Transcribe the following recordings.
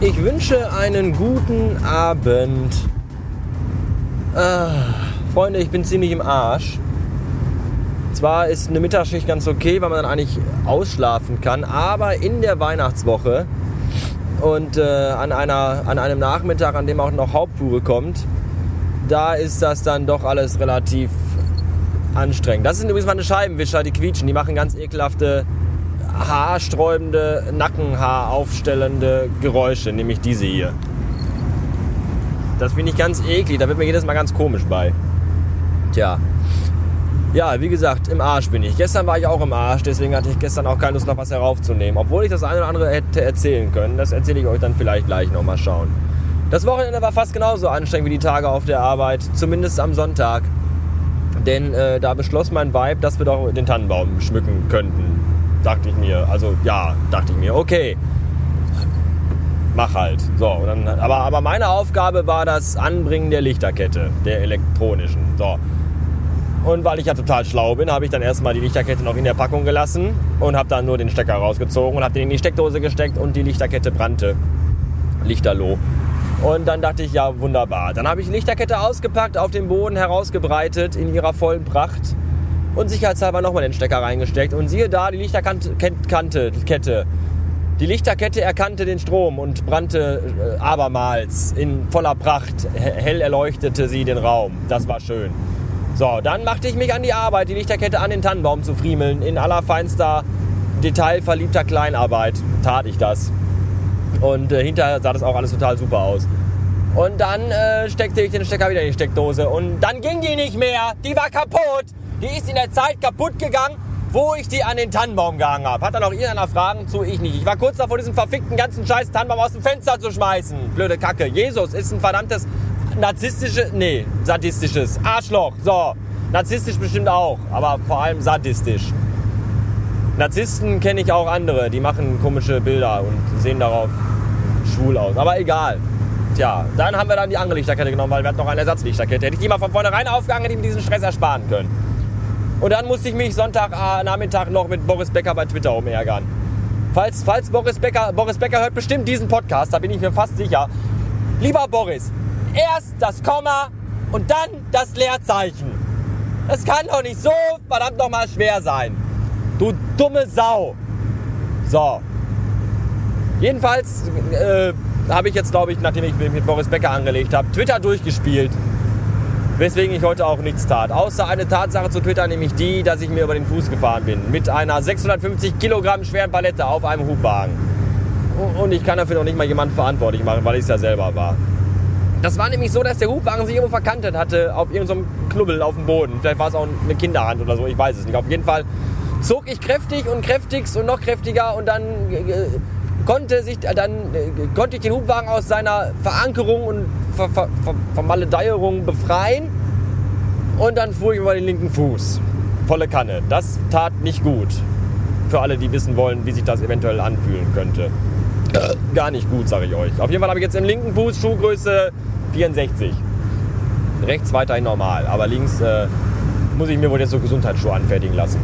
Ich wünsche einen guten Abend. Ah, Freunde, ich bin ziemlich im Arsch. Zwar ist eine Mittagsschicht ganz okay, weil man dann eigentlich ausschlafen kann, aber in der Weihnachtswoche und äh, an, einer, an einem Nachmittag, an dem auch noch Hauptfuhre kommt, da ist das dann doch alles relativ anstrengend. Das sind übrigens meine Scheibenwischer, die quietschen, die machen ganz ekelhafte haarsträubende, Nackenhaar aufstellende Geräusche, nämlich diese hier. Das finde ich ganz eklig, da wird mir jedes Mal ganz komisch bei. Tja. Ja, wie gesagt, im Arsch bin ich. Gestern war ich auch im Arsch, deswegen hatte ich gestern auch keine Lust, noch was heraufzunehmen. Obwohl ich das eine oder andere hätte erzählen können. Das erzähle ich euch dann vielleicht gleich noch. Mal schauen. Das Wochenende war fast genauso anstrengend wie die Tage auf der Arbeit. Zumindest am Sonntag. Denn äh, da beschloss mein Vibe, dass wir doch den Tannenbaum schmücken könnten dachte ich mir. Also ja, dachte ich mir, okay, mach halt. So, dann, aber, aber meine Aufgabe war das Anbringen der Lichterkette, der elektronischen. So. Und weil ich ja total schlau bin, habe ich dann erstmal die Lichterkette noch in der Packung gelassen und habe dann nur den Stecker rausgezogen und habe den in die Steckdose gesteckt und die Lichterkette brannte. Lichterloh. Und dann dachte ich, ja, wunderbar. Dann habe ich die Lichterkette ausgepackt, auf dem Boden herausgebreitet in ihrer vollen Pracht und sicherheitshalber nochmal den Stecker reingesteckt. Und siehe da, die Lichterkante, Kette. Die Lichterkette erkannte den Strom und brannte äh, abermals in voller Pracht. Hell erleuchtete sie den Raum. Das war schön. So, dann machte ich mich an die Arbeit, die Lichterkette an den Tannenbaum zu friemeln. In allerfeinster, detailverliebter Kleinarbeit tat ich das. Und äh, hinterher sah das auch alles total super aus. Und dann äh, steckte ich den Stecker wieder in die Steckdose. Und dann ging die nicht mehr. Die war kaputt. Die ist in der Zeit kaputt gegangen, wo ich die an den Tannenbaum gehangen habe. Hat dann auch irgendeiner Fragen zu? Ich nicht. Ich war kurz davor, diesen verfickten ganzen scheiß Tannenbaum aus dem Fenster zu schmeißen. Blöde Kacke. Jesus ist ein verdammtes narzisstisches, nee, sadistisches Arschloch. So, narzisstisch bestimmt auch, aber vor allem sadistisch. Narzissten kenne ich auch andere, die machen komische Bilder und sehen darauf schwul aus. Aber egal. Tja, dann haben wir dann die andere Lichterkette genommen, weil wir hatten noch eine Ersatzlichterkette. Hätte ich die mal von vornherein aufgehangen, hätte ich diesen Stress ersparen können. Und dann musste ich mich Sonntagnachmittag noch mit Boris Becker bei Twitter umärgern. Falls, falls Boris Becker, Boris Becker hört bestimmt diesen Podcast, da bin ich mir fast sicher. Lieber Boris, erst das Komma und dann das Leerzeichen. Das kann doch nicht so verdammt nochmal schwer sein. Du dumme Sau. So. Jedenfalls äh, habe ich jetzt, glaube ich, nachdem ich mich mit Boris Becker angelegt habe, Twitter durchgespielt. Weswegen ich heute auch nichts tat. Außer eine Tatsache zu Twitter, nämlich die, dass ich mir über den Fuß gefahren bin. Mit einer 650 Kilogramm schweren Palette auf einem Hubwagen. Und ich kann dafür noch nicht mal jemanden verantwortlich machen, weil ich es ja selber war. Das war nämlich so, dass der Hubwagen sich irgendwo verkantet hatte auf irgendeinem Knubbel auf dem Boden. Vielleicht war es auch eine Kinderhand oder so, ich weiß es nicht. Auf jeden Fall zog ich kräftig und kräftigst und noch kräftiger und dann äh, konnte, sich, dann äh, konnte ich den Hubwagen aus seiner Verankerung und Ver Ver Ver Vermaledeierung befreien und dann fuhr ich über den linken Fuß. Volle Kanne. Das tat nicht gut. Für alle, die wissen wollen, wie sich das eventuell anfühlen könnte. Gar nicht gut, sage ich euch. Auf jeden Fall habe ich jetzt im linken Fuß Schuhgröße 64. Rechts weiterhin normal, aber links äh, muss ich mir wohl jetzt so Gesundheitsschuhe anfertigen lassen.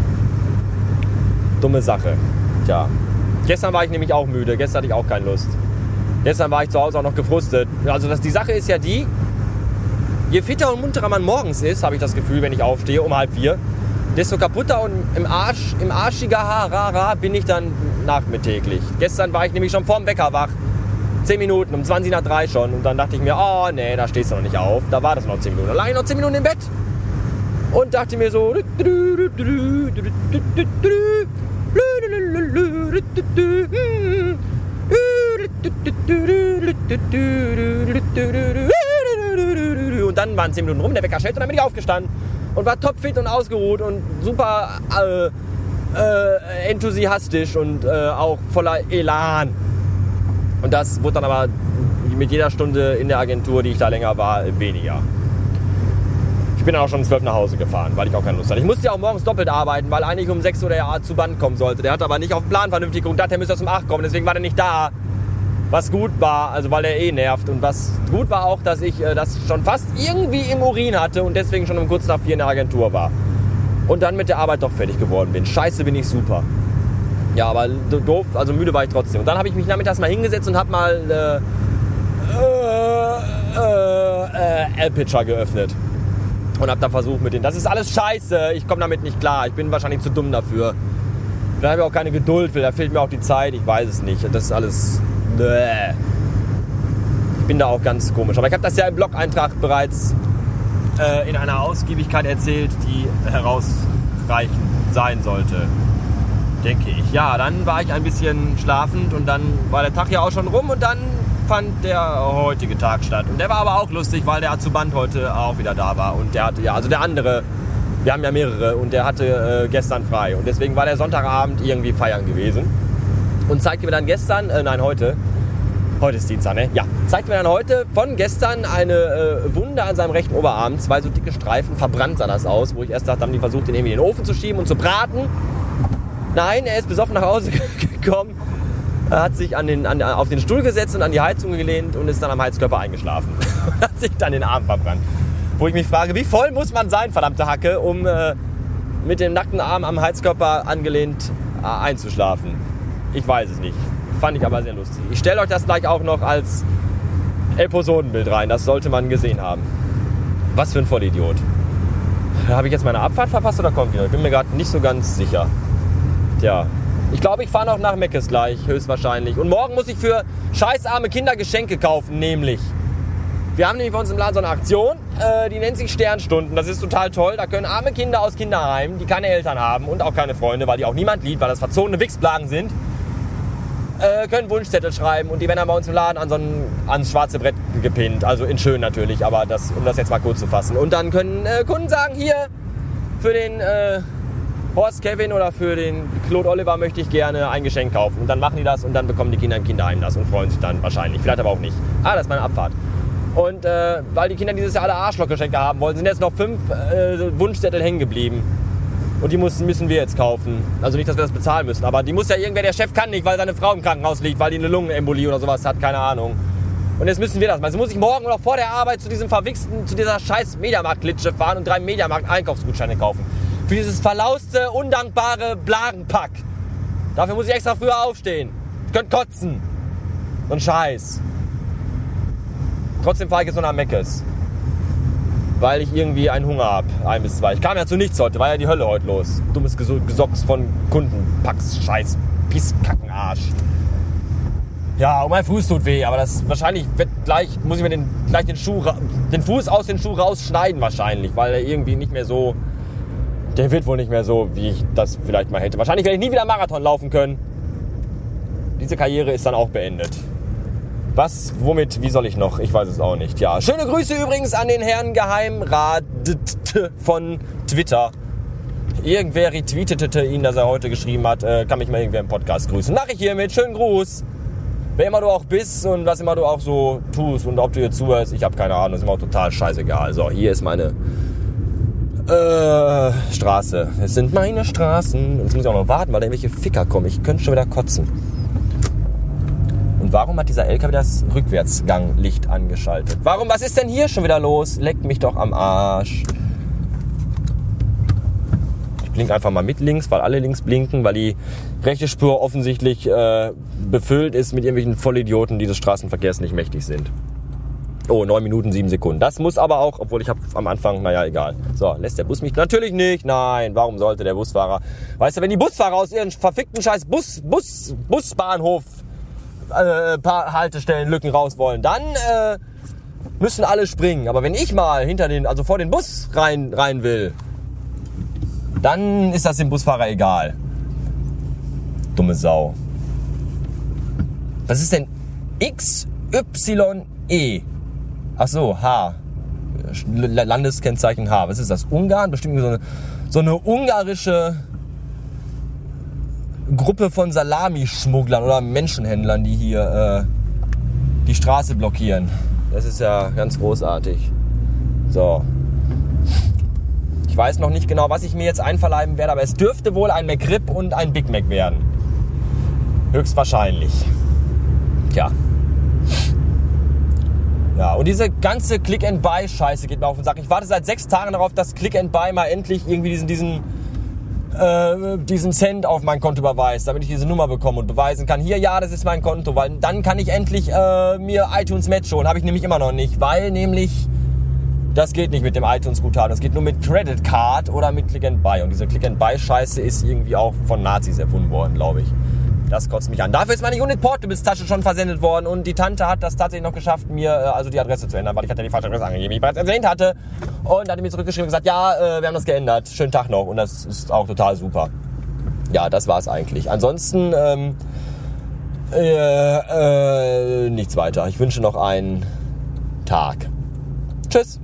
Dumme Sache. Tja, Gestern war ich nämlich auch müde, gestern hatte ich auch keine Lust. Gestern war ich zu Hause auch noch gefrustet. Also das, die Sache ist ja die, je fitter und munterer man morgens ist, habe ich das Gefühl, wenn ich aufstehe um halb vier, desto kaputter und im Arsch, im arschiger Harara bin ich dann nachmittäglich. Gestern war ich nämlich schon vorm Wecker wach. 10 Minuten, um 20 nach 3 schon. Und dann dachte ich mir, oh nee, da stehst du noch nicht auf. Da war das noch 10 Minuten. Da lag ich noch 10 Minuten im Bett. Und dachte mir so, und dann waren 10 Minuten rum, der Wecker schellte und dann bin ich aufgestanden und war topfit und ausgeruht und super äh, äh, enthusiastisch und äh, auch voller Elan. Und das wurde dann aber mit jeder Stunde in der Agentur, die ich da länger war, weniger. Ich bin dann auch schon um 12 nach Hause gefahren, weil ich auch keine Lust hatte. Ich musste ja auch morgens doppelt arbeiten, weil eigentlich um 6 Uhr der zu Band kommen sollte. Der hat aber nicht auf Plan vernünftig geguckt, dachte, er müsste aus dem 8 kommen, deswegen war er nicht da. Was gut war, also weil er eh nervt. Und was gut war auch, dass ich äh, das schon fast irgendwie im Urin hatte und deswegen schon um kurz nach vier in der Agentur war. Und dann mit der Arbeit doch fertig geworden bin. Scheiße, bin ich super. Ja, aber doof, also müde war ich trotzdem. Und dann habe ich mich nachmittags mal hingesetzt und habe mal äh, äh, äh, L-Pitcher geöffnet. Und habe dann versucht mit denen. Das ist alles scheiße. Ich komme damit nicht klar. Ich bin wahrscheinlich zu dumm dafür. Da habe ich auch keine Geduld, da fehlt mir auch die Zeit. Ich weiß es nicht. Das ist alles. Bäh. Ich bin da auch ganz komisch. Aber ich habe das ja im Blog-Eintrag bereits äh, in einer Ausgiebigkeit erzählt, die herausreichend sein sollte. Denke ich. Ja, dann war ich ein bisschen schlafend und dann war der Tag ja auch schon rum und dann fand der heutige Tag statt. Und der war aber auch lustig, weil der Azuband heute auch wieder da war. Und der hatte, ja, also der andere, wir haben ja mehrere und der hatte äh, gestern frei. Und deswegen war der Sonntagabend irgendwie feiern gewesen. Und zeigte mir dann gestern, äh, nein, heute, heute ist Dienstag, ne? Ja, zeigte mir dann heute von gestern eine äh, Wunde an seinem rechten Oberarm. Zwei so dicke Streifen, verbrannt sah das aus, wo ich erst dachte, haben die versucht, den irgendwie in den Ofen zu schieben und zu braten. Nein, er ist besoffen nach Hause gekommen hat sich an den, an, auf den Stuhl gesetzt und an die Heizung gelehnt und ist dann am Heizkörper eingeschlafen. hat sich dann den Arm verbrannt. Wo ich mich frage, wie voll muss man sein, verdammte Hacke, um äh, mit dem nackten Arm am Heizkörper angelehnt äh, einzuschlafen? Ich weiß es nicht. Fand ich aber sehr lustig. Ich stelle euch das gleich auch noch als Episodenbild rein. Das sollte man gesehen haben. Was für ein Vollidiot. Habe ich jetzt meine Abfahrt verpasst oder kommt wieder? Ich bin mir gerade nicht so ganz sicher. Tja, ich glaube, ich fahre noch nach Meckes gleich, höchstwahrscheinlich. Und morgen muss ich für scheißarme Kinder Geschenke kaufen, nämlich. Wir haben nämlich bei uns im Laden so eine Aktion, äh, die nennt sich Sternstunden. Das ist total toll. Da können arme Kinder aus Kinderheimen, die keine Eltern haben und auch keine Freunde, weil die auch niemand liebt, weil das verzogene Wichsplagen sind, äh, können Wunschzettel schreiben und die werden dann bei uns im Laden an so ein, ans schwarze Brett gepinnt. Also in schön natürlich, aber das, um das jetzt mal kurz zu fassen. Und dann können äh, Kunden sagen, hier für den äh, Horst Kevin oder für den Claude Oliver möchte ich gerne ein Geschenk kaufen. Und dann machen die das und dann bekommen die Kinder im Kinderheim das und freuen sich dann wahrscheinlich. Vielleicht aber auch nicht. Ah, das ist meine Abfahrt. Und äh, weil die Kinder dieses Jahr alle Arschlochgeschenke haben wollen, sind jetzt noch fünf äh, Wunschzettel hängen geblieben. Und die müssen, müssen wir jetzt kaufen. Also nicht, dass wir das bezahlen müssen. Aber die muss ja irgendwer, der Chef kann nicht, weil seine Frau im Krankenhaus liegt, weil die eine Lungenembolie oder sowas hat, keine Ahnung. Und jetzt müssen wir das. Also muss ich morgen noch vor der Arbeit zu diesem verwichsten, zu dieser scheiß Mediamarkt-Litsche fahren und drei Mediamarkt-Einkaufsgutscheine kaufen. Für dieses verlauste, undankbare Blagenpack. Dafür muss ich extra früher aufstehen. Ich könnte kotzen. So ein Scheiß. Trotzdem fahre ich jetzt noch nach Meckes. Weil ich irgendwie einen Hunger habe. Ein bis zwei. Ich kam ja zu nichts heute. War ja die Hölle heute los. Dummes Gesocks von Kundenpacks. Scheiß. Pisskackenarsch. Ja, und mein Fuß tut weh, aber das wahrscheinlich wird gleich, muss ich mir den, gleich den Schuh, den Fuß aus den Schuh rausschneiden wahrscheinlich, weil er irgendwie nicht mehr so der wird wohl nicht mehr so, wie ich das vielleicht mal hätte. Wahrscheinlich werde ich nie wieder Marathon laufen können. Diese Karriere ist dann auch beendet. Was, womit, wie soll ich noch? Ich weiß es auch nicht. Ja, schöne Grüße übrigens an den Herrn Geheimrat von Twitter. Irgendwer retweetete ihn, dass er heute geschrieben hat, äh, kann mich mal irgendwer im Podcast grüßen. Nachricht hiermit, schönen Gruß. Wer immer du auch bist und was immer du auch so tust und ob du hier zuhörst, ich habe keine Ahnung, ist mir auch total scheißegal. So, hier ist meine äh, Straße. Es sind meine Straßen. Jetzt muss ich auch noch warten, weil da irgendwelche Ficker kommen. Ich könnte schon wieder kotzen. Warum hat dieser LKW das Rückwärtsganglicht angeschaltet? Warum? Was ist denn hier schon wieder los? Leckt mich doch am Arsch. Ich blinke einfach mal mit links, weil alle links blinken, weil die rechte Spur offensichtlich äh, befüllt ist mit irgendwelchen Vollidioten, die des Straßenverkehrs nicht mächtig sind. Oh, 9 Minuten, 7 Sekunden. Das muss aber auch, obwohl ich habe am Anfang, naja, egal. So, lässt der Bus mich? Natürlich nicht. Nein, warum sollte der Busfahrer? Weißt du, wenn die Busfahrer aus ihren verfickten scheiß Bus, Bus, Busbahnhof äh, paar Haltestellen, Lücken raus wollen, dann äh, müssen alle springen. Aber wenn ich mal hinter den, also vor den Bus rein, rein will, dann ist das dem Busfahrer egal. Dumme Sau. Was ist denn XYE? Ach so, H. Landeskennzeichen H. Was ist das? Ungarn? Bestimmt so eine, so eine ungarische Gruppe von Salamischmugglern oder Menschenhändlern, die hier äh, die Straße blockieren. Das ist ja ganz großartig. So. Ich weiß noch nicht genau, was ich mir jetzt einverleiben werde, aber es dürfte wohl ein McRib und ein Big Mac werden. Höchstwahrscheinlich. Tja, Ja, und diese ganze Click-and-Buy-Scheiße geht mir auf den Sack. Ich warte seit sechs Tagen darauf, dass Click-and-Buy mal endlich irgendwie diesen, diesen, äh, diesen Cent auf mein Konto überweist, damit ich diese Nummer bekomme und beweisen kann, hier, ja, das ist mein Konto, weil dann kann ich endlich äh, mir iTunes Match holen. Habe ich nämlich immer noch nicht, weil nämlich das geht nicht mit dem iTunes-Guthaben. Das geht nur mit Credit Card oder mit Click and Buy. Und diese Click and Buy-Scheiße ist irgendwie auch von Nazis erfunden worden, glaube ich. Das kotzt mich an. Dafür ist meine Unit Portables Tasche schon versendet worden und die Tante hat das tatsächlich noch geschafft, mir äh, also die Adresse zu ändern, weil ich hatte die falsche Adresse angegeben, wie ich bereits erwähnt hatte. Und hat mir zurückgeschrieben und gesagt, ja, äh, wir haben das geändert. Schönen Tag noch. Und das ist auch total super. Ja, das war's eigentlich. Ansonsten ähm, äh, äh, nichts weiter. Ich wünsche noch einen Tag. Tschüss.